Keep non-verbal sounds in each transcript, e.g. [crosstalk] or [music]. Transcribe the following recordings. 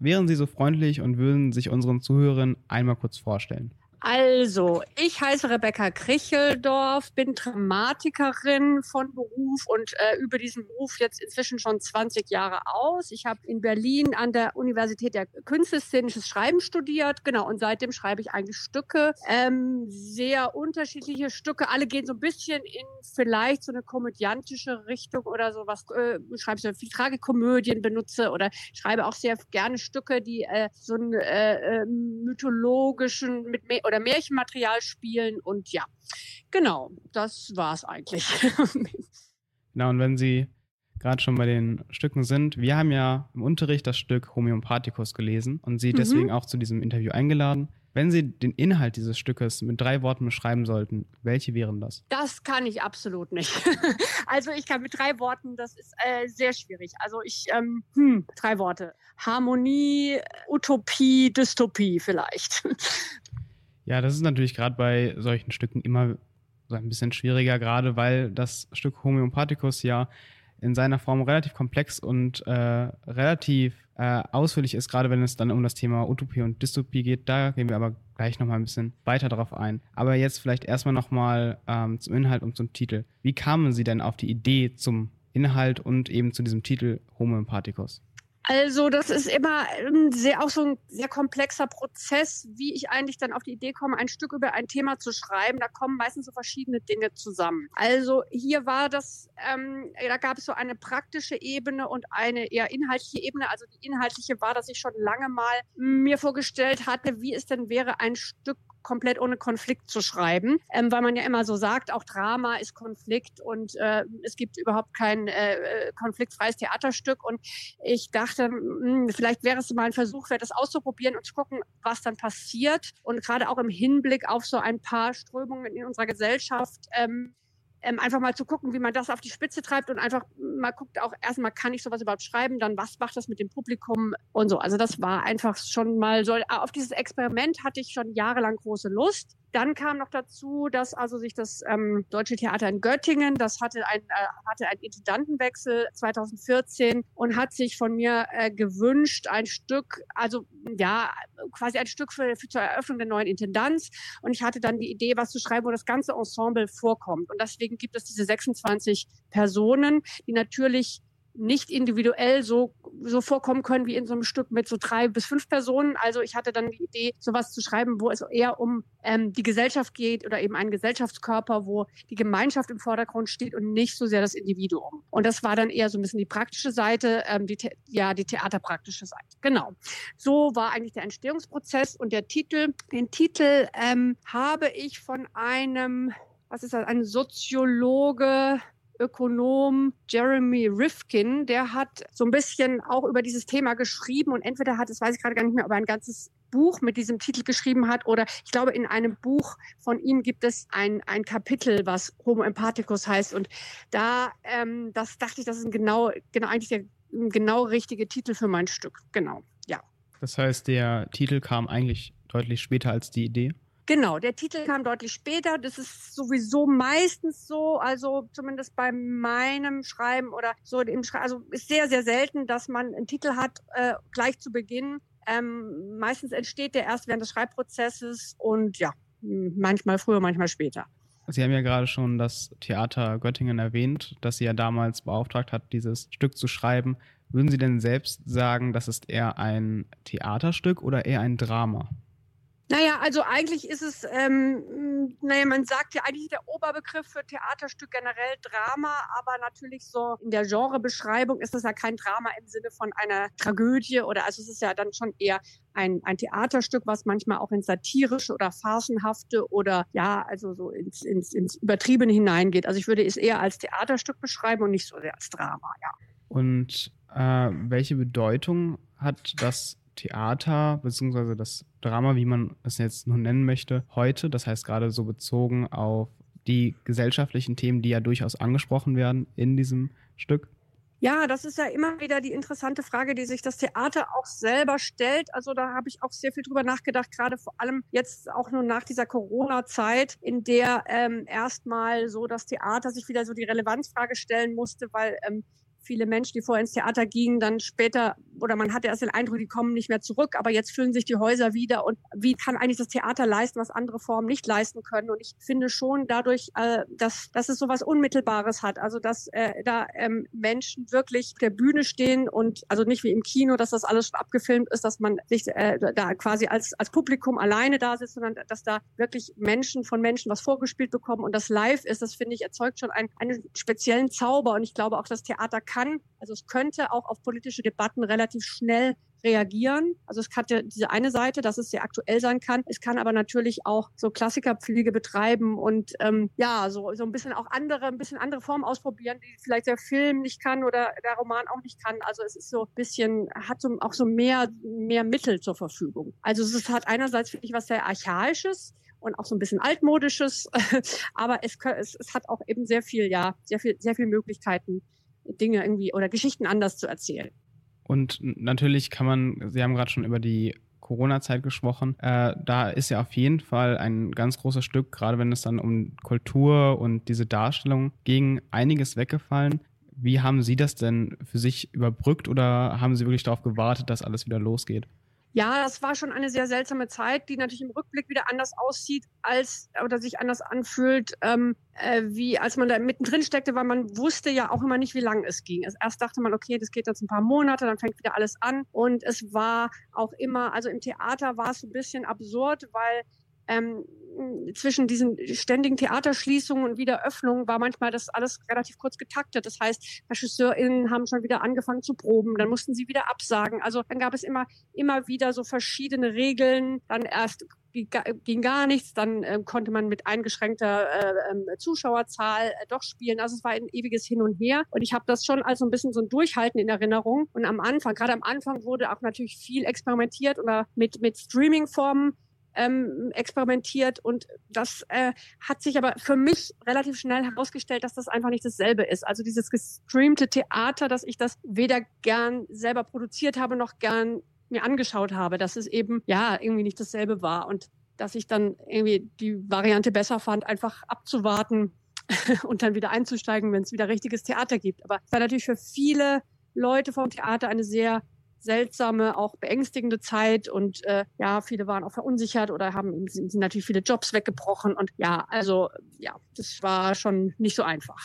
wären Sie so freundlich und würden sich unseren Zuhörern einmal kurz vorstellen. Also, ich heiße Rebecca Kricheldorf, bin Dramatikerin von Beruf und äh, übe diesen Beruf jetzt inzwischen schon 20 Jahre aus. Ich habe in Berlin an der Universität der Künste szenisches Schreiben studiert, genau, und seitdem schreibe ich eigentlich Stücke, ähm, sehr unterschiedliche Stücke. Alle gehen so ein bisschen in vielleicht so eine komödiantische Richtung oder sowas. Äh, schreibe so viel Tragikomödien benutze oder schreibe auch sehr gerne Stücke, die äh, so einen äh, äh mythologischen mit oder Märchenmaterial spielen und ja, genau, das war es eigentlich. [laughs] genau, und wenn Sie gerade schon bei den Stücken sind, wir haben ja im Unterricht das Stück Homöopathicus gelesen und Sie mhm. deswegen auch zu diesem Interview eingeladen. Wenn Sie den Inhalt dieses Stückes mit drei Worten beschreiben sollten, welche wären das? Das kann ich absolut nicht. [laughs] also ich kann mit drei Worten, das ist äh, sehr schwierig. Also ich, ähm, hm, drei Worte. Harmonie, Utopie, Dystopie vielleicht. Ja, das ist natürlich gerade bei solchen Stücken immer so ein bisschen schwieriger, gerade weil das Stück Homöopathicus ja in seiner Form relativ komplex und äh, relativ äh, ausführlich ist, gerade wenn es dann um das Thema Utopie und Dystopie geht. Da gehen wir aber gleich nochmal ein bisschen weiter drauf ein. Aber jetzt vielleicht erstmal nochmal ähm, zum Inhalt und zum Titel. Wie kamen Sie denn auf die Idee zum Inhalt und eben zu diesem Titel Homöopathicus? Also das ist immer ähm, sehr, auch so ein sehr komplexer Prozess, wie ich eigentlich dann auf die Idee komme, ein Stück über ein Thema zu schreiben. Da kommen meistens so verschiedene Dinge zusammen. Also hier war das, ähm, da gab es so eine praktische Ebene und eine eher inhaltliche Ebene. Also die inhaltliche war, dass ich schon lange mal mir vorgestellt hatte, wie es denn wäre, ein Stück komplett ohne Konflikt zu schreiben, ähm, weil man ja immer so sagt, auch Drama ist Konflikt und äh, es gibt überhaupt kein äh, äh konfliktfreies Theaterstück. Und ich dachte, mh, hm, vielleicht wäre es mal ein Versuch, das auszuprobieren und zu gucken, was dann passiert. Und gerade auch im Hinblick auf so ein paar Strömungen in unserer Gesellschaft. Ähm, ähm, einfach mal zu gucken, wie man das auf die Spitze treibt und einfach mal guckt auch erstmal, kann ich sowas überhaupt schreiben, dann was macht das mit dem Publikum und so. Also das war einfach schon mal so, auf dieses Experiment hatte ich schon jahrelang große Lust. Dann kam noch dazu, dass also sich das ähm, Deutsche Theater in Göttingen, das hatte ein äh, hatte einen Intendantenwechsel 2014 und hat sich von mir äh, gewünscht ein Stück, also ja quasi ein Stück für, für zur Eröffnung der neuen Intendanz. Und ich hatte dann die Idee, was zu schreiben, wo das ganze Ensemble vorkommt. Und deswegen gibt es diese 26 Personen, die natürlich nicht individuell so, so vorkommen können wie in so einem Stück mit so drei bis fünf Personen. Also ich hatte dann die Idee, sowas zu schreiben, wo es eher um ähm, die Gesellschaft geht oder eben einen Gesellschaftskörper, wo die Gemeinschaft im Vordergrund steht und nicht so sehr das Individuum. Und das war dann eher so ein bisschen die praktische Seite, ähm, die, ja, die theaterpraktische Seite. Genau. So war eigentlich der Entstehungsprozess und der Titel. Den Titel ähm, habe ich von einem, was ist das, ein Soziologe, Ökonom Jeremy Rifkin, der hat so ein bisschen auch über dieses Thema geschrieben und entweder hat, das weiß ich gerade gar nicht mehr, ob er ein ganzes Buch mit diesem Titel geschrieben hat oder ich glaube, in einem Buch von ihm gibt es ein, ein Kapitel, was Homo empathicus heißt und da, ähm, das dachte ich, das ist ein genau, genau eigentlich der genau richtige Titel für mein Stück. Genau, ja. Das heißt, der Titel kam eigentlich deutlich später als die Idee? Genau, der Titel kam deutlich später. Das ist sowieso meistens so, also zumindest bei meinem Schreiben oder so im Schreiben, also ist sehr, sehr selten, dass man einen Titel hat äh, gleich zu Beginn. Ähm, meistens entsteht der erst während des Schreibprozesses und ja, manchmal früher, manchmal später. Sie haben ja gerade schon das Theater Göttingen erwähnt, das Sie ja damals beauftragt hat, dieses Stück zu schreiben. Würden Sie denn selbst sagen, das ist eher ein Theaterstück oder eher ein Drama? Naja, also eigentlich ist es, ähm, naja, man sagt ja eigentlich der Oberbegriff für Theaterstück generell Drama, aber natürlich so in der Genrebeschreibung ist es ja kein Drama im Sinne von einer Tragödie oder also es ist ja dann schon eher ein, ein Theaterstück, was manchmal auch ins satirische oder farcenhafte oder ja, also so ins, ins, ins Übertriebene hineingeht. Also ich würde es eher als Theaterstück beschreiben und nicht so sehr als Drama, ja. Und äh, welche Bedeutung hat das Theater beziehungsweise das Drama, wie man es jetzt nun nennen möchte, heute, das heißt gerade so bezogen auf die gesellschaftlichen Themen, die ja durchaus angesprochen werden in diesem Stück? Ja, das ist ja immer wieder die interessante Frage, die sich das Theater auch selber stellt. Also da habe ich auch sehr viel drüber nachgedacht, gerade vor allem jetzt auch nur nach dieser Corona-Zeit, in der ähm, erstmal so das Theater sich wieder so die Relevanzfrage stellen musste, weil ähm, viele Menschen, die vorher ins Theater gingen, dann später, oder man hatte erst den Eindruck, die kommen nicht mehr zurück, aber jetzt füllen sich die Häuser wieder. Und wie kann eigentlich das Theater leisten, was andere Formen nicht leisten können? Und ich finde schon dadurch, äh, dass, dass es so was Unmittelbares hat. Also, dass äh, da ähm, Menschen wirklich der Bühne stehen und also nicht wie im Kino, dass das alles schon abgefilmt ist, dass man sich äh, da quasi als, als Publikum alleine da sitzt, sondern dass da wirklich Menschen von Menschen was vorgespielt bekommen und das live ist, das finde ich, erzeugt schon einen, einen speziellen Zauber. Und ich glaube auch, das Theater kann, also es könnte auch auf politische Debatten relativ schnell reagieren. Also es hat ja diese eine Seite, dass es sehr aktuell sein kann. Es kann aber natürlich auch so Klassikerpflege betreiben und ähm, ja, so, so ein bisschen auch andere, ein bisschen andere Formen ausprobieren, die vielleicht der Film nicht kann oder der Roman auch nicht kann. Also es ist so ein bisschen, hat so, auch so mehr, mehr Mittel zur Verfügung. Also es hat einerseits, finde ich, was sehr Archaisches, und auch so ein bisschen altmodisches, [laughs] aber es, es, es hat auch eben sehr viel, ja, sehr viel, sehr viel Möglichkeiten, Dinge irgendwie oder Geschichten anders zu erzählen. Und natürlich kann man, Sie haben gerade schon über die Corona-Zeit gesprochen. Äh, da ist ja auf jeden Fall ein ganz großes Stück, gerade wenn es dann um Kultur und diese Darstellung ging, einiges weggefallen. Wie haben Sie das denn für sich überbrückt oder haben Sie wirklich darauf gewartet, dass alles wieder losgeht? Ja, das war schon eine sehr seltsame Zeit, die natürlich im Rückblick wieder anders aussieht als oder sich anders anfühlt, ähm, äh, wie als man da mittendrin steckte, weil man wusste ja auch immer nicht, wie lange es ging. Erst dachte man, okay, das geht jetzt ein paar Monate, dann fängt wieder alles an. Und es war auch immer, also im Theater war es ein bisschen absurd, weil ähm, zwischen diesen ständigen Theaterschließungen und Wiederöffnungen war manchmal das alles relativ kurz getaktet. Das heißt, RegisseurInnen haben schon wieder angefangen zu proben, dann mussten sie wieder absagen. Also dann gab es immer, immer wieder so verschiedene Regeln. Dann erst ging gar nichts, dann äh, konnte man mit eingeschränkter äh, ähm, Zuschauerzahl äh, doch spielen. Also es war ein ewiges Hin und Her. Und ich habe das schon als so ein bisschen so ein Durchhalten in Erinnerung. Und am Anfang, gerade am Anfang wurde auch natürlich viel experimentiert oder mit, mit Streaming-Formen ähm, experimentiert und das äh, hat sich aber für mich relativ schnell herausgestellt, dass das einfach nicht dasselbe ist. Also dieses gestreamte Theater, dass ich das weder gern selber produziert habe noch gern mir angeschaut habe, dass es eben ja irgendwie nicht dasselbe war und dass ich dann irgendwie die Variante besser fand, einfach abzuwarten [laughs] und dann wieder einzusteigen, wenn es wieder richtiges Theater gibt. Aber es war natürlich für viele Leute vom Theater eine sehr seltsame, auch beängstigende Zeit und äh, ja, viele waren auch verunsichert oder haben sind, natürlich viele Jobs weggebrochen und ja, also ja, das war schon nicht so einfach.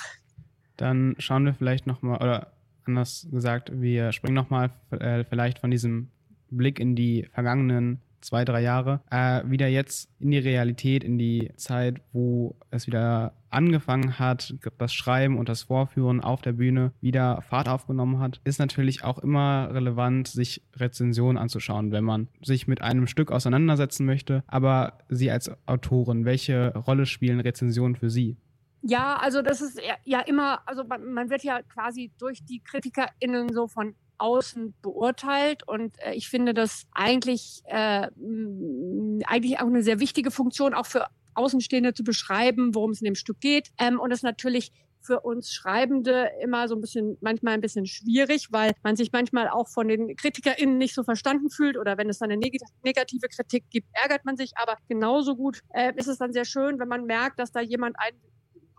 Dann schauen wir vielleicht nochmal, oder anders gesagt, wir springen nochmal äh, vielleicht von diesem Blick in die vergangenen zwei, drei Jahre, äh, wieder jetzt in die Realität, in die Zeit, wo es wieder angefangen hat, das Schreiben und das Vorführen auf der Bühne wieder Fahrt aufgenommen hat, ist natürlich auch immer relevant, sich Rezensionen anzuschauen, wenn man sich mit einem Stück auseinandersetzen möchte. Aber Sie als Autorin, welche Rolle spielen Rezensionen für Sie? Ja, also das ist ja immer, also man, wird ja quasi durch die KritikerInnen so von außen beurteilt. Und äh, ich finde das eigentlich, äh, eigentlich auch eine sehr wichtige Funktion, auch für Außenstehende zu beschreiben, worum es in dem Stück geht. Ähm, und das natürlich für uns Schreibende immer so ein bisschen, manchmal ein bisschen schwierig, weil man sich manchmal auch von den KritikerInnen nicht so verstanden fühlt oder wenn es dann eine negative Kritik gibt, ärgert man sich. Aber genauso gut äh, ist es dann sehr schön, wenn man merkt, dass da jemand einen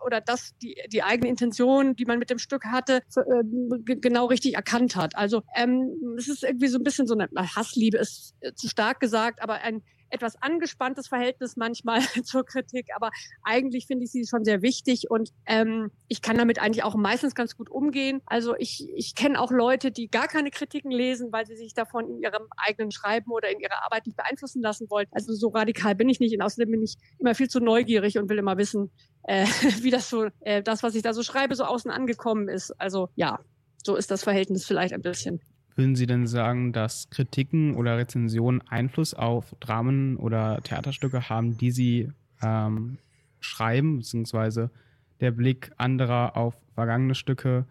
oder dass die, die eigene Intention, die man mit dem Stück hatte, äh, genau richtig erkannt hat. Also ähm, es ist irgendwie so ein bisschen so eine Hassliebe, ist äh, zu stark gesagt, aber ein etwas angespanntes Verhältnis manchmal [laughs] zur Kritik, aber eigentlich finde ich sie schon sehr wichtig und ähm, ich kann damit eigentlich auch meistens ganz gut umgehen. Also ich, ich kenne auch Leute, die gar keine Kritiken lesen, weil sie sich davon in ihrem eigenen Schreiben oder in ihrer Arbeit nicht beeinflussen lassen wollen. Also so radikal bin ich nicht und außerdem bin ich immer viel zu neugierig und will immer wissen, äh, [laughs] wie das so, äh, das, was ich da so schreibe, so außen angekommen ist. Also ja, so ist das Verhältnis vielleicht ein bisschen. Würden Sie denn sagen, dass Kritiken oder Rezensionen Einfluss auf Dramen oder Theaterstücke haben, die Sie ähm, schreiben, beziehungsweise der Blick anderer auf vergangene Stücke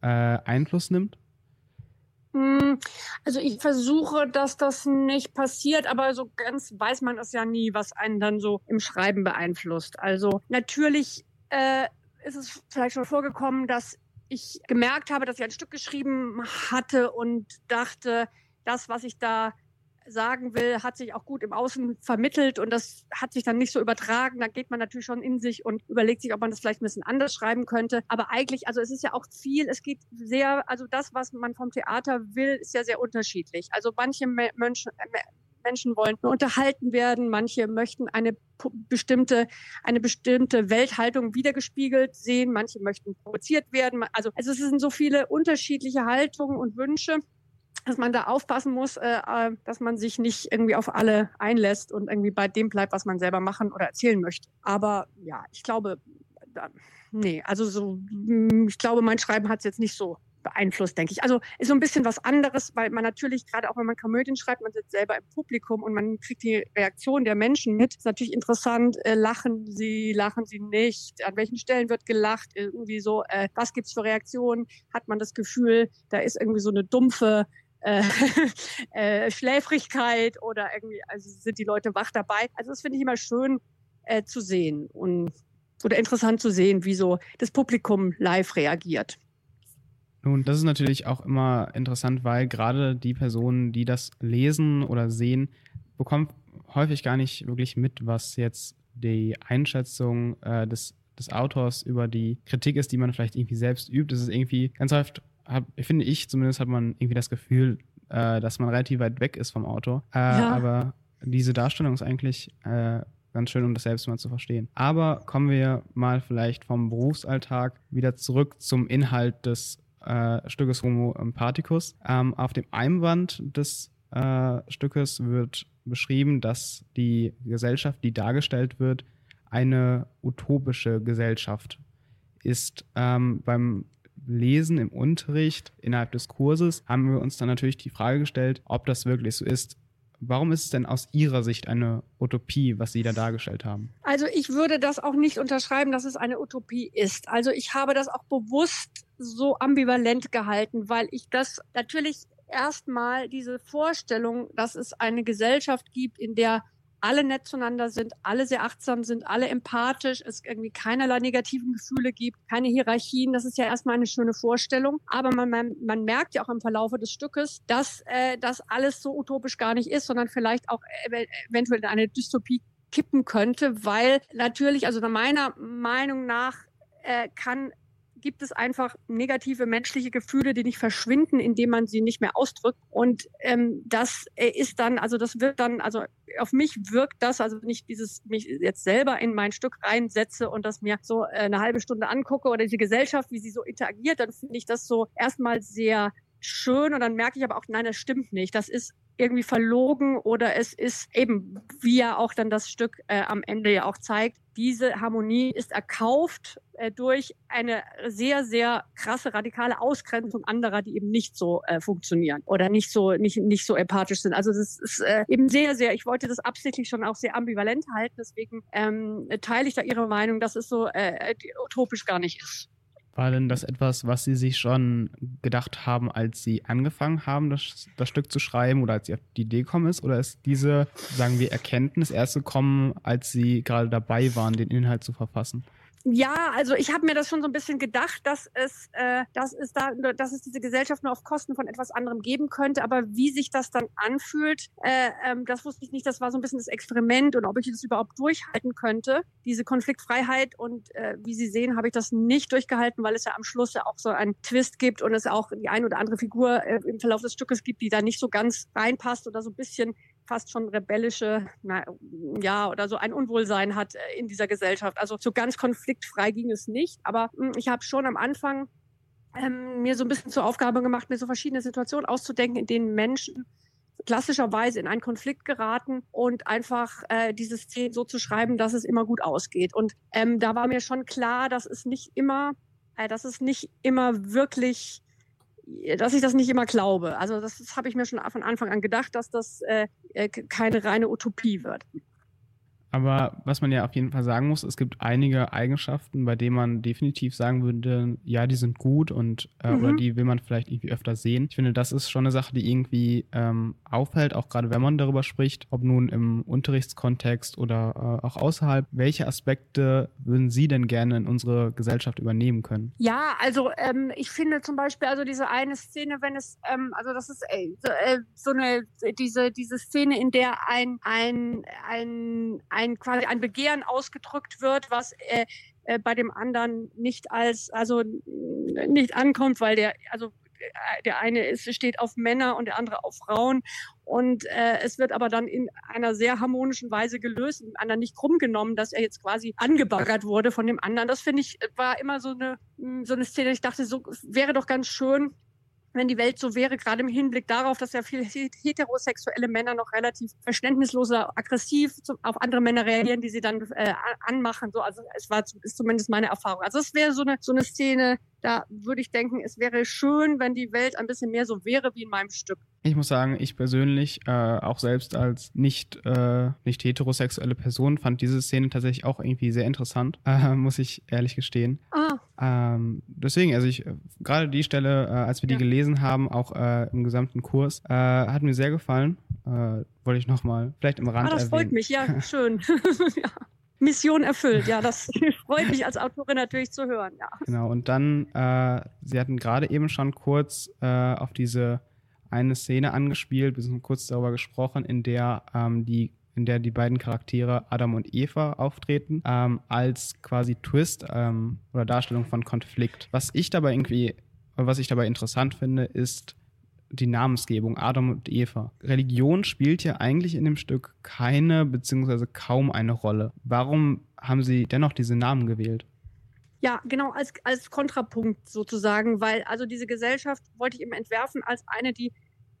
äh, Einfluss nimmt? Hm, also ich versuche, dass das nicht passiert, aber so ganz weiß man es ja nie, was einen dann so im Schreiben beeinflusst. Also natürlich äh, ist es vielleicht schon vorgekommen, dass ich gemerkt habe, dass ich ein Stück geschrieben hatte und dachte, das, was ich da sagen will, hat sich auch gut im Außen vermittelt und das hat sich dann nicht so übertragen. Da geht man natürlich schon in sich und überlegt sich, ob man das vielleicht ein bisschen anders schreiben könnte. Aber eigentlich, also es ist ja auch viel, es geht sehr, also das, was man vom Theater will, ist ja sehr unterschiedlich. Also manche Menschen, Menschen wollen unterhalten werden, manche möchten eine bestimmte, eine bestimmte Welthaltung wiedergespiegelt sehen, manche möchten provoziert werden. Also, also es sind so viele unterschiedliche Haltungen und Wünsche dass man da aufpassen muss, äh, äh, dass man sich nicht irgendwie auf alle einlässt und irgendwie bei dem bleibt, was man selber machen oder erzählen möchte. Aber ja, ich glaube, nee, also so, ich glaube, mein Schreiben hat es jetzt nicht so beeinflusst, denke ich. Also ist so ein bisschen was anderes, weil man natürlich, gerade auch wenn man Komödien schreibt, man sitzt selber im Publikum und man kriegt die Reaktion der Menschen mit. Ist natürlich interessant, äh, lachen sie, lachen sie nicht, an welchen Stellen wird gelacht, irgendwie so, äh, was gibt's für Reaktionen, hat man das Gefühl, da ist irgendwie so eine dumpfe äh, [laughs] äh, Schläfrigkeit oder irgendwie, also sind die Leute wach dabei. Also das finde ich immer schön äh, zu sehen und oder interessant zu sehen, wie so das Publikum live reagiert. Nun, das ist natürlich auch immer interessant, weil gerade die Personen, die das lesen oder sehen, bekommen häufig gar nicht wirklich mit, was jetzt die Einschätzung äh, des, des Autors über die Kritik ist, die man vielleicht irgendwie selbst übt. Es ist irgendwie ganz oft, hab, finde ich zumindest, hat man irgendwie das Gefühl, äh, dass man relativ weit weg ist vom Autor. Äh, ja. Aber diese Darstellung ist eigentlich äh, ganz schön, um das selbst mal zu verstehen. Aber kommen wir mal vielleicht vom Berufsalltag wieder zurück zum Inhalt des äh, Stückes Homo Empathicus. Ähm, auf dem Einband des äh, Stückes wird beschrieben, dass die Gesellschaft, die dargestellt wird, eine utopische Gesellschaft ist. Ähm, beim Lesen im Unterricht innerhalb des Kurses haben wir uns dann natürlich die Frage gestellt, ob das wirklich so ist. Warum ist es denn aus Ihrer Sicht eine Utopie, was Sie da dargestellt haben? Also ich würde das auch nicht unterschreiben, dass es eine Utopie ist. Also ich habe das auch bewusst so ambivalent gehalten, weil ich das natürlich erstmal diese Vorstellung, dass es eine Gesellschaft gibt, in der alle nett zueinander sind, alle sehr achtsam sind, alle empathisch, es irgendwie keinerlei negativen Gefühle gibt, keine Hierarchien. Das ist ja erstmal eine schöne Vorstellung. Aber man, man, man merkt ja auch im Verlaufe des Stückes, dass äh, das alles so utopisch gar nicht ist, sondern vielleicht auch eventuell in eine Dystopie kippen könnte, weil natürlich, also meiner Meinung nach, äh, kann gibt es einfach negative menschliche Gefühle, die nicht verschwinden, indem man sie nicht mehr ausdrückt. Und ähm, das äh, ist dann, also das wird dann, also auf mich wirkt das, also wenn ich dieses mich jetzt selber in mein Stück reinsetze und das mir so äh, eine halbe Stunde angucke oder diese Gesellschaft, wie sie so interagiert, dann finde ich das so erstmal sehr schön und dann merke ich aber auch, nein, das stimmt nicht. Das ist irgendwie verlogen oder es ist eben, wie ja auch dann das Stück äh, am Ende ja auch zeigt, diese Harmonie ist erkauft äh, durch eine sehr, sehr krasse, radikale Ausgrenzung anderer, die eben nicht so äh, funktionieren oder nicht so, nicht, nicht so empathisch sind. Also das ist äh, eben sehr, sehr, ich wollte das absichtlich schon auch sehr ambivalent halten, deswegen ähm, teile ich da Ihre Meinung, dass es so äh, utopisch gar nicht ist. War denn das etwas, was Sie sich schon gedacht haben, als Sie angefangen haben, das, das Stück zu schreiben oder als Sie auf die Idee gekommen ist? Oder ist diese, sagen wir, Erkenntnis erst gekommen, als Sie gerade dabei waren, den Inhalt zu verfassen? Ja, also ich habe mir das schon so ein bisschen gedacht, dass es, äh, dass es da, dass es diese Gesellschaft nur auf Kosten von etwas anderem geben könnte. Aber wie sich das dann anfühlt, äh, ähm, das wusste ich nicht. Das war so ein bisschen das Experiment und ob ich das überhaupt durchhalten könnte. Diese Konfliktfreiheit und äh, wie Sie sehen, habe ich das nicht durchgehalten, weil es ja am Schluss ja auch so einen Twist gibt und es auch die ein oder andere Figur äh, im Verlauf des Stückes gibt, die da nicht so ganz reinpasst oder so ein bisschen fast schon rebellische, na, ja, oder so ein Unwohlsein hat äh, in dieser Gesellschaft. Also so ganz konfliktfrei ging es nicht. Aber hm, ich habe schon am Anfang ähm, mir so ein bisschen zur Aufgabe gemacht, mir so verschiedene Situationen auszudenken, in denen Menschen klassischerweise in einen Konflikt geraten und einfach äh, diese Szene so zu schreiben, dass es immer gut ausgeht. Und ähm, da war mir schon klar, dass es nicht immer, äh, dass es nicht immer wirklich dass ich das nicht immer glaube. Also das, das habe ich mir schon von Anfang an gedacht, dass das äh, äh keine reine Utopie wird. Aber was man ja auf jeden Fall sagen muss, es gibt einige Eigenschaften, bei denen man definitiv sagen würde, ja, die sind gut und äh, mhm. oder die will man vielleicht irgendwie öfter sehen. Ich finde, das ist schon eine Sache, die irgendwie ähm, auffällt, auch gerade wenn man darüber spricht, ob nun im Unterrichtskontext oder äh, auch außerhalb. Welche Aspekte würden Sie denn gerne in unsere Gesellschaft übernehmen können? Ja, also ähm, ich finde zum Beispiel also diese eine Szene, wenn es, ähm, also das ist äh, so, äh, so eine diese diese Szene, in der ein ein ein, ein ein quasi ein Begehren ausgedrückt wird, was äh, äh, bei dem anderen nicht als also nicht ankommt, weil der also äh, der eine ist, steht auf Männer und der andere auf Frauen. Und äh, es wird aber dann in einer sehr harmonischen Weise gelöst, dem anderen nicht krumm genommen, dass er jetzt quasi angebaggert wurde von dem anderen. Das finde ich, war immer so eine, so eine Szene. Ich dachte, so wäre doch ganz schön, wenn die Welt so wäre, gerade im Hinblick darauf, dass ja viele heterosexuelle Männer noch relativ verständnisloser, aggressiv auf andere Männer reagieren, die sie dann äh, anmachen. So, also es war ist zumindest meine Erfahrung. Also es wäre so eine so eine Szene, da würde ich denken, es wäre schön, wenn die Welt ein bisschen mehr so wäre wie in meinem Stück. Ich muss sagen, ich persönlich, äh, auch selbst als nicht, äh, nicht heterosexuelle Person, fand diese Szene tatsächlich auch irgendwie sehr interessant, äh, [laughs] muss ich ehrlich gestehen. Ah. Ähm, deswegen, also ich, gerade die Stelle, äh, als wir die ja. gelesen haben, auch äh, im gesamten Kurs, äh, hat mir sehr gefallen. wollte ich nochmal vielleicht im Rand ah, das erwähnen. freut mich, ja, [laughs] schön. [laughs] ja. Mission erfüllt. Ja, das [laughs] freut mich als Autorin natürlich zu hören. Ja. Genau, und dann, äh, Sie hatten gerade eben schon kurz äh, auf diese eine Szene angespielt, wir sind kurz darüber gesprochen, in der ähm, die in der die beiden Charaktere Adam und Eva auftreten, ähm, als quasi Twist ähm, oder Darstellung von Konflikt. Was ich dabei irgendwie, was ich dabei interessant finde, ist, die Namensgebung Adam und Eva. Religion spielt ja eigentlich in dem Stück keine beziehungsweise kaum eine Rolle. Warum haben Sie dennoch diese Namen gewählt? Ja, genau, als, als Kontrapunkt sozusagen, weil also diese Gesellschaft wollte ich eben entwerfen als eine, die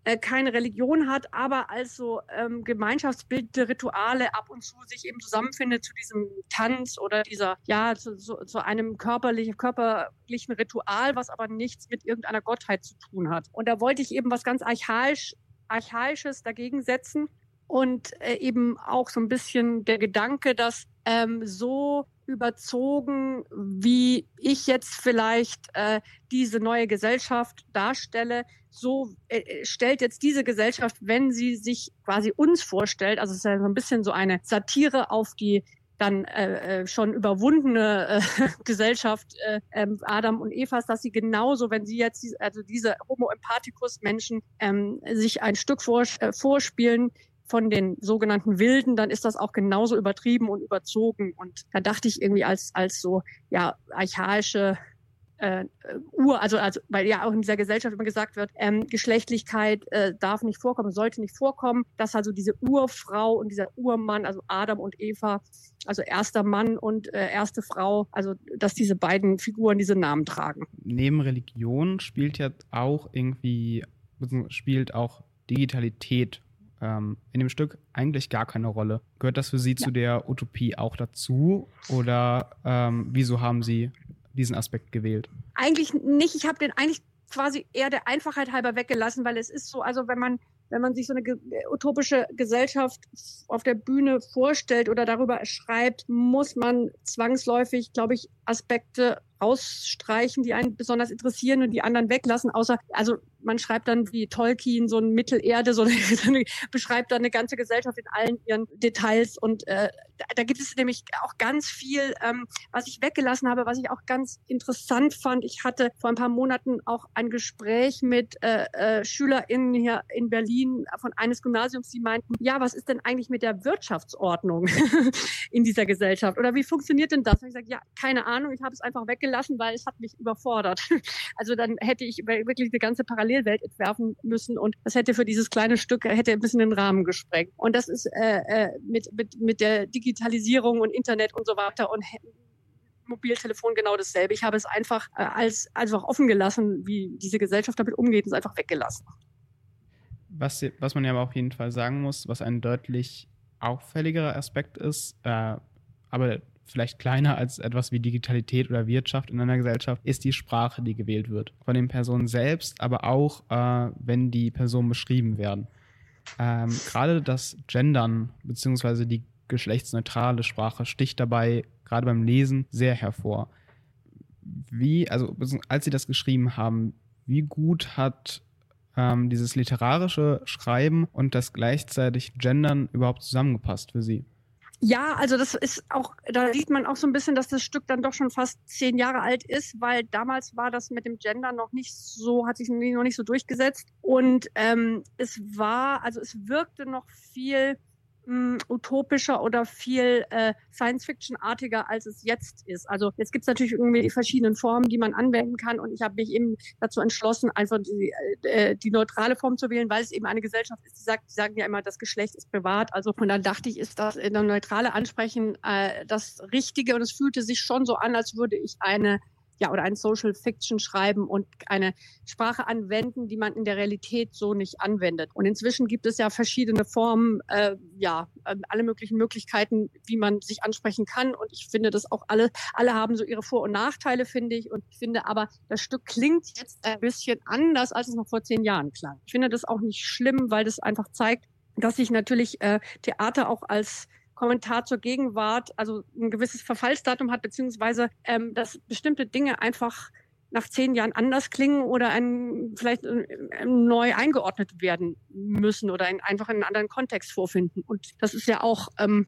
äh, keine Religion hat, aber als so ähm, gemeinschaftsbildende Rituale ab und zu sich eben zusammenfindet zu diesem Tanz oder dieser, ja, zu, zu, zu einem körperlichen, körperlichen Ritual, was aber nichts mit irgendeiner Gottheit zu tun hat. Und da wollte ich eben was ganz archaisch, Archaisches dagegen setzen und äh, eben auch so ein bisschen der Gedanke, dass ähm, so überzogen, wie ich jetzt vielleicht äh, diese neue Gesellschaft darstelle. So äh, äh, stellt jetzt diese Gesellschaft, wenn sie sich quasi uns vorstellt, also es ist ja so ein bisschen so eine Satire auf die dann äh, äh schon überwundene äh, [laughs] Gesellschaft äh, ähm, Adam und Evas, dass sie genauso, wenn sie jetzt, also diese Homo empathicus Menschen ähm, sich ein Stück vor, äh, vorspielen, von den sogenannten Wilden, dann ist das auch genauso übertrieben und überzogen. Und da dachte ich irgendwie als, als so, ja, archaische äh, Ur, also, also, weil ja auch in dieser Gesellschaft immer gesagt wird, ähm, Geschlechtlichkeit äh, darf nicht vorkommen, sollte nicht vorkommen, dass also diese Urfrau und dieser Urmann, also Adam und Eva, also erster Mann und äh, erste Frau, also dass diese beiden Figuren diese Namen tragen. Neben Religion spielt ja auch irgendwie, spielt auch Digitalität ähm, in dem Stück eigentlich gar keine Rolle. Gehört das für Sie ja. zu der Utopie auch dazu oder ähm, wieso haben Sie diesen Aspekt gewählt? Eigentlich nicht. Ich habe den eigentlich quasi eher der Einfachheit halber weggelassen, weil es ist so, also wenn man wenn man sich so eine utopische Gesellschaft auf der Bühne vorstellt oder darüber schreibt, muss man zwangsläufig, glaube ich, Aspekte rausstreichen, die einen besonders interessieren und die anderen weglassen, außer, also man schreibt dann wie Tolkien so ein Mittelerde, so eine, [laughs] beschreibt dann eine ganze Gesellschaft in allen ihren Details und äh, da, da gibt es nämlich auch ganz viel, ähm, was ich weggelassen habe, was ich auch ganz interessant fand. Ich hatte vor ein paar Monaten auch ein Gespräch mit äh, äh, SchülerInnen hier in Berlin von eines Gymnasiums, die meinten, ja, was ist denn eigentlich mit der Wirtschaftsordnung [laughs] in dieser Gesellschaft oder wie funktioniert denn das? Und ich sage, ja, keine Ahnung, ich habe es einfach weggelassen gelassen, weil es hat mich überfordert. [laughs] Also dann hätte ich wirklich eine ganze Parallelwelt entwerfen müssen und das hätte für dieses kleine Stück hätte ein bisschen den Rahmen gesprengt. Und das ist äh, äh mit, mit, mit der Digitalisierung und Internet und so weiter und Mobiltelefon genau dasselbe. Ich habe es einfach äh, als einfach offen gelassen, wie diese Gesellschaft damit umgeht, und es einfach weggelassen. Was, was man ja aber auf jeden Fall sagen muss, was ein deutlich auffälligerer Aspekt ist, äh, aber vielleicht kleiner als etwas wie Digitalität oder Wirtschaft in einer Gesellschaft, ist die Sprache, die gewählt wird. Von den Personen selbst, aber auch, äh, wenn die Personen beschrieben werden. Ähm, Gerade das Gendern, beziehungsweise die geschlechtsneutrale Sprache sticht dabei, gerade beim Lesen, sehr hervor. Wie, also als Sie das geschrieben haben, wie gut hat ähm, dieses literarische Schreiben und das gleichzeitig Gendern überhaupt zusammengepasst für Sie? Ja, also das ist auch, da sieht man auch so ein bisschen, dass das Stück dann doch schon fast zehn Jahre alt ist, weil damals war das mit dem Gender noch nicht so, hat sich noch nicht so durchgesetzt. Und ähm, es war, also es wirkte noch viel mh, utopischer oder viel äh, Science-Fiction-artiger, als es jetzt ist. Also jetzt gibt es natürlich irgendwie die verschiedenen Formen, die man anwenden kann. Und ich habe mich eben dazu entschlossen, einfach die, äh, die neutrale Form zu wählen, weil es eben eine Gesellschaft ist, die sagt, die sagen ja immer, das Geschlecht ist privat. Also und dann dachte ich, ist das in der neutrale Ansprechen äh, das Richtige. Und es fühlte sich schon so an, als würde ich eine ja, oder ein Social Fiction schreiben und eine Sprache anwenden, die man in der Realität so nicht anwendet. Und inzwischen gibt es ja verschiedene Formen, äh, ja, äh, alle möglichen Möglichkeiten, wie man sich ansprechen kann. Und ich finde, dass auch alle, alle haben so ihre Vor- und Nachteile, finde ich. Und ich finde aber, das Stück klingt jetzt ein bisschen anders, als es noch vor zehn Jahren klang. Ich finde das auch nicht schlimm, weil das einfach zeigt, dass sich natürlich äh, Theater auch als Kommentar zur Gegenwart, also ein gewisses Verfallsdatum hat, beziehungsweise ähm, dass bestimmte Dinge einfach nach zehn Jahren anders klingen oder ein, vielleicht äh, neu eingeordnet werden müssen oder in, einfach in einen anderen Kontext vorfinden. Und das ist ja auch ähm,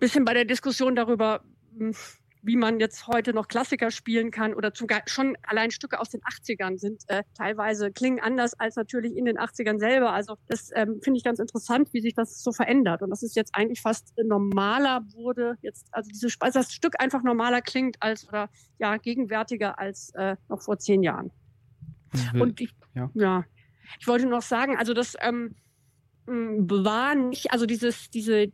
bisschen bei der Diskussion darüber, hm, wie man jetzt heute noch Klassiker spielen kann oder sogar schon allein Stücke aus den 80ern sind äh, teilweise klingen anders als natürlich in den 80ern selber. Also das ähm, finde ich ganz interessant, wie sich das so verändert. Und das ist jetzt eigentlich fast normaler wurde jetzt, also dieses also das Stück einfach normaler klingt als oder ja gegenwärtiger als äh, noch vor zehn Jahren. Mhm. Und ich, ja. ja, ich wollte noch sagen, also das ähm, war nicht, also dieses, diese,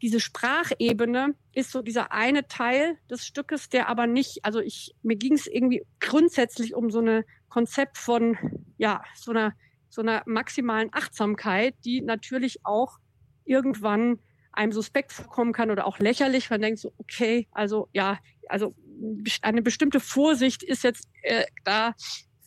diese Sprachebene ist so dieser eine Teil des Stückes, der aber nicht, also ich, mir ging es irgendwie grundsätzlich um so eine Konzept von, ja, so einer, so einer maximalen Achtsamkeit, die natürlich auch irgendwann einem suspekt vorkommen kann oder auch lächerlich. Man denkt so, okay, also ja, also eine bestimmte Vorsicht ist jetzt äh, da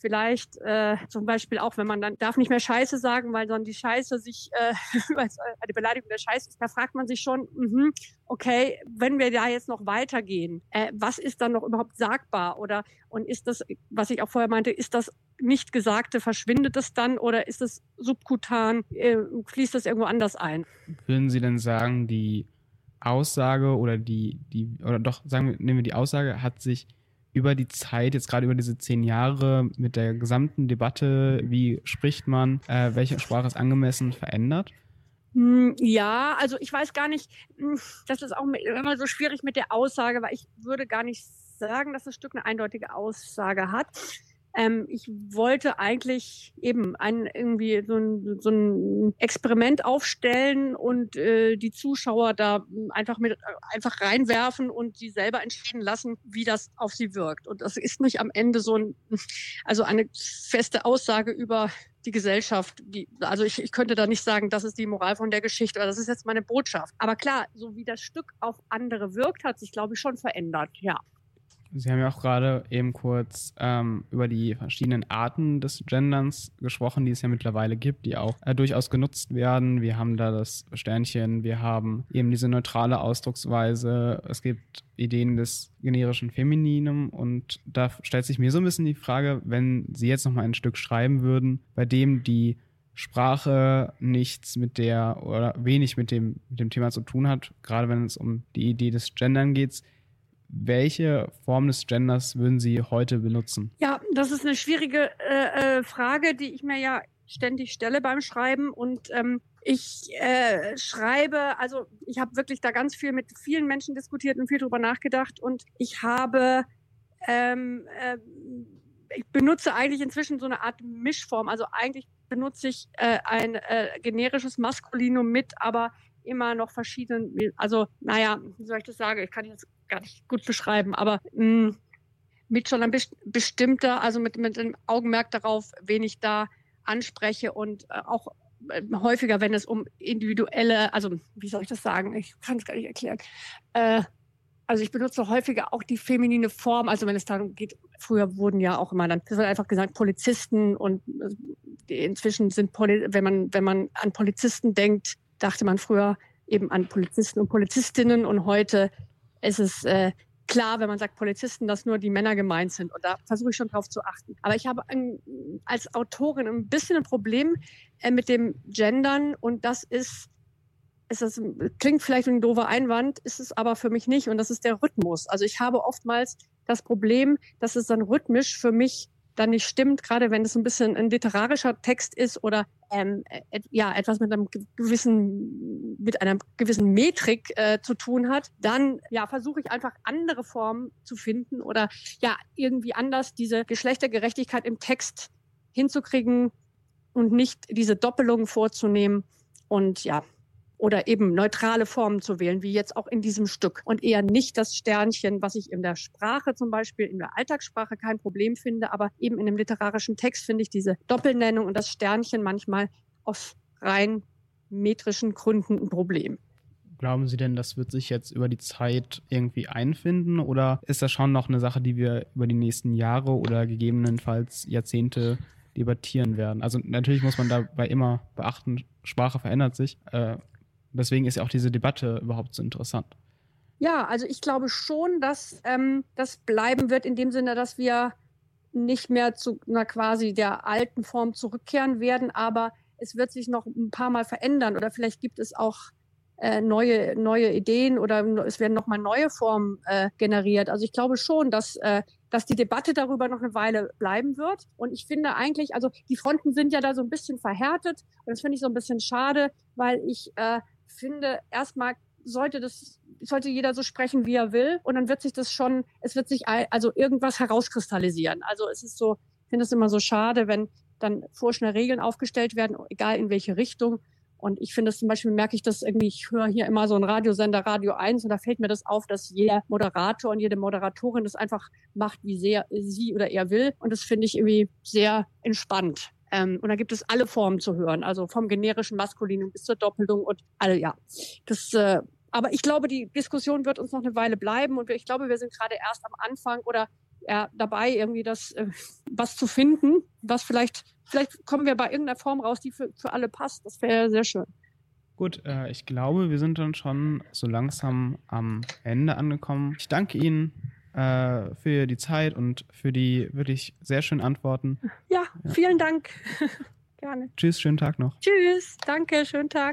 vielleicht äh, zum Beispiel auch, wenn man dann darf nicht mehr Scheiße sagen, weil dann die Scheiße sich, äh, [laughs] eine Beleidigung der Scheiße ist, da fragt man sich schon, mh, okay, wenn wir da jetzt noch weitergehen, äh, was ist dann noch überhaupt sagbar? Oder und ist das, was ich auch vorher meinte, ist das nicht Gesagte, verschwindet es dann oder ist es subkutan, äh, fließt das irgendwo anders ein? Würden Sie denn sagen, die Aussage oder die, die, oder doch, sagen wir, nehmen wir die Aussage, hat sich über die Zeit, jetzt gerade über diese zehn Jahre mit der gesamten Debatte, wie spricht man, äh, welche Sprache ist angemessen, verändert? Hm, ja, also ich weiß gar nicht, hm, das ist auch immer so schwierig mit der Aussage, weil ich würde gar nicht sagen, dass das Stück eine eindeutige Aussage hat. Ähm, ich wollte eigentlich eben ein, irgendwie so ein, so ein Experiment aufstellen und äh, die Zuschauer da einfach mit einfach reinwerfen und sie selber entscheiden lassen, wie das auf sie wirkt. Und das ist nicht am Ende so ein, also eine feste Aussage über die Gesellschaft. Die, also ich, ich könnte da nicht sagen, das ist die Moral von der Geschichte oder das ist jetzt meine Botschaft. Aber klar, so wie das Stück auf andere wirkt, hat sich, glaube ich, schon verändert, ja. Sie haben ja auch gerade eben kurz ähm, über die verschiedenen Arten des Genderns gesprochen, die es ja mittlerweile gibt, die auch äh, durchaus genutzt werden. Wir haben da das Sternchen, wir haben eben diese neutrale Ausdrucksweise, es gibt Ideen des generischen Femininem und da stellt sich mir so ein bisschen die Frage, wenn Sie jetzt nochmal ein Stück schreiben würden, bei dem die Sprache nichts mit der oder wenig mit dem, mit dem Thema zu tun hat, gerade wenn es um die Idee des Gendern geht, welche Form des Genders würden Sie heute benutzen? Ja, das ist eine schwierige äh, äh, Frage, die ich mir ja ständig stelle beim Schreiben. Und ähm, ich äh, schreibe, also ich habe wirklich da ganz viel mit vielen Menschen diskutiert und viel drüber nachgedacht. Und ich habe, ähm, äh, ich benutze eigentlich inzwischen so eine Art Mischform. Also eigentlich benutze ich äh, ein äh, generisches Maskulinum mit, aber immer noch verschiedenen, also naja, wie soll ich das sagen? Ich kann jetzt gar nicht gut beschreiben, aber mh, mm, mit schon ein bestimmter, also mit, mit einem Augenmerk darauf, wen ich da anspreche und äh, auch äh, häufiger, wenn es um individuelle, also wie soll ich das sagen? Ich kann es gar nicht erklären. Äh, also ich benutze häufiger auch die feminine Form, also wenn es darum geht, früher wurden ja auch immer dann, einfach gesagt, Polizisten und äh, inzwischen sind, Poli wenn man, wenn man an Polizisten denkt, dachte man früher, eben an Polizisten und Polizistinnen und heute ist es äh, klar, wenn man sagt Polizisten, dass nur die Männer gemeint sind. Und da versuche ich schon drauf zu achten. Aber ich habe ein, als Autorin ein bisschen ein Problem äh, mit dem Gendern und das ist, ist das, klingt vielleicht ein doofer Einwand, ist es aber für mich nicht und das ist der Rhythmus. Also ich habe oftmals das Problem, dass es dann rhythmisch für mich dann nicht stimmt, gerade wenn es ein bisschen ein literarischer Text ist oder ähm, et, ja etwas mit einem gewissen mit einer gewissen Metrik äh, zu tun hat, dann ja versuche ich einfach andere Formen zu finden oder ja irgendwie anders diese Geschlechtergerechtigkeit im Text hinzukriegen und nicht diese Doppelungen vorzunehmen und ja oder eben neutrale Formen zu wählen, wie jetzt auch in diesem Stück. Und eher nicht das Sternchen, was ich in der Sprache zum Beispiel, in der Alltagssprache kein Problem finde, aber eben in dem literarischen Text finde ich diese Doppelnennung und das Sternchen manchmal aus rein metrischen Gründen ein Problem. Glauben Sie denn, das wird sich jetzt über die Zeit irgendwie einfinden oder ist das schon noch eine Sache, die wir über die nächsten Jahre oder gegebenenfalls Jahrzehnte debattieren werden? Also natürlich muss man dabei immer beachten, Sprache verändert sich. Äh, Deswegen ist ja auch diese Debatte überhaupt so interessant. Ja, also ich glaube schon, dass ähm, das bleiben wird in dem Sinne, dass wir nicht mehr zu einer quasi der alten Form zurückkehren werden, aber es wird sich noch ein paar Mal verändern oder vielleicht gibt es auch äh, neue, neue Ideen oder es werden nochmal neue Formen äh, generiert. Also ich glaube schon, dass, äh, dass die Debatte darüber noch eine Weile bleiben wird. Und ich finde eigentlich, also die Fronten sind ja da so ein bisschen verhärtet und das finde ich so ein bisschen schade, weil ich äh, finde, erstmal sollte das sollte jeder so sprechen, wie er will. Und dann wird sich das schon, es wird sich also irgendwas herauskristallisieren. Also es ist so, ich finde es immer so schade, wenn dann vorschnell Regeln aufgestellt werden, egal in welche Richtung. Und ich finde es zum Beispiel, merke ich das irgendwie, ich höre hier immer so einen Radiosender Radio 1 und da fällt mir das auf, dass jeder Moderator und jede Moderatorin das einfach macht, wie sehr sie oder er will. Und das finde ich irgendwie sehr entspannt. Ähm, und da gibt es alle Formen zu hören, also vom generischen Maskulinum bis zur Doppelung und alle, ja. Das, äh, aber ich glaube, die Diskussion wird uns noch eine Weile bleiben und ich glaube, wir sind gerade erst am Anfang oder ja, dabei, irgendwie das äh, was zu finden, was vielleicht, vielleicht kommen wir bei irgendeiner Form raus, die für, für alle passt. Das wäre sehr schön. Gut, äh, ich glaube, wir sind dann schon so langsam am Ende angekommen. Ich danke Ihnen äh, für die Zeit und für die wirklich sehr schönen Antworten. Ja, ja. vielen Dank. [laughs] Gerne. Tschüss, schönen Tag noch. Tschüss, danke, schönen Tag.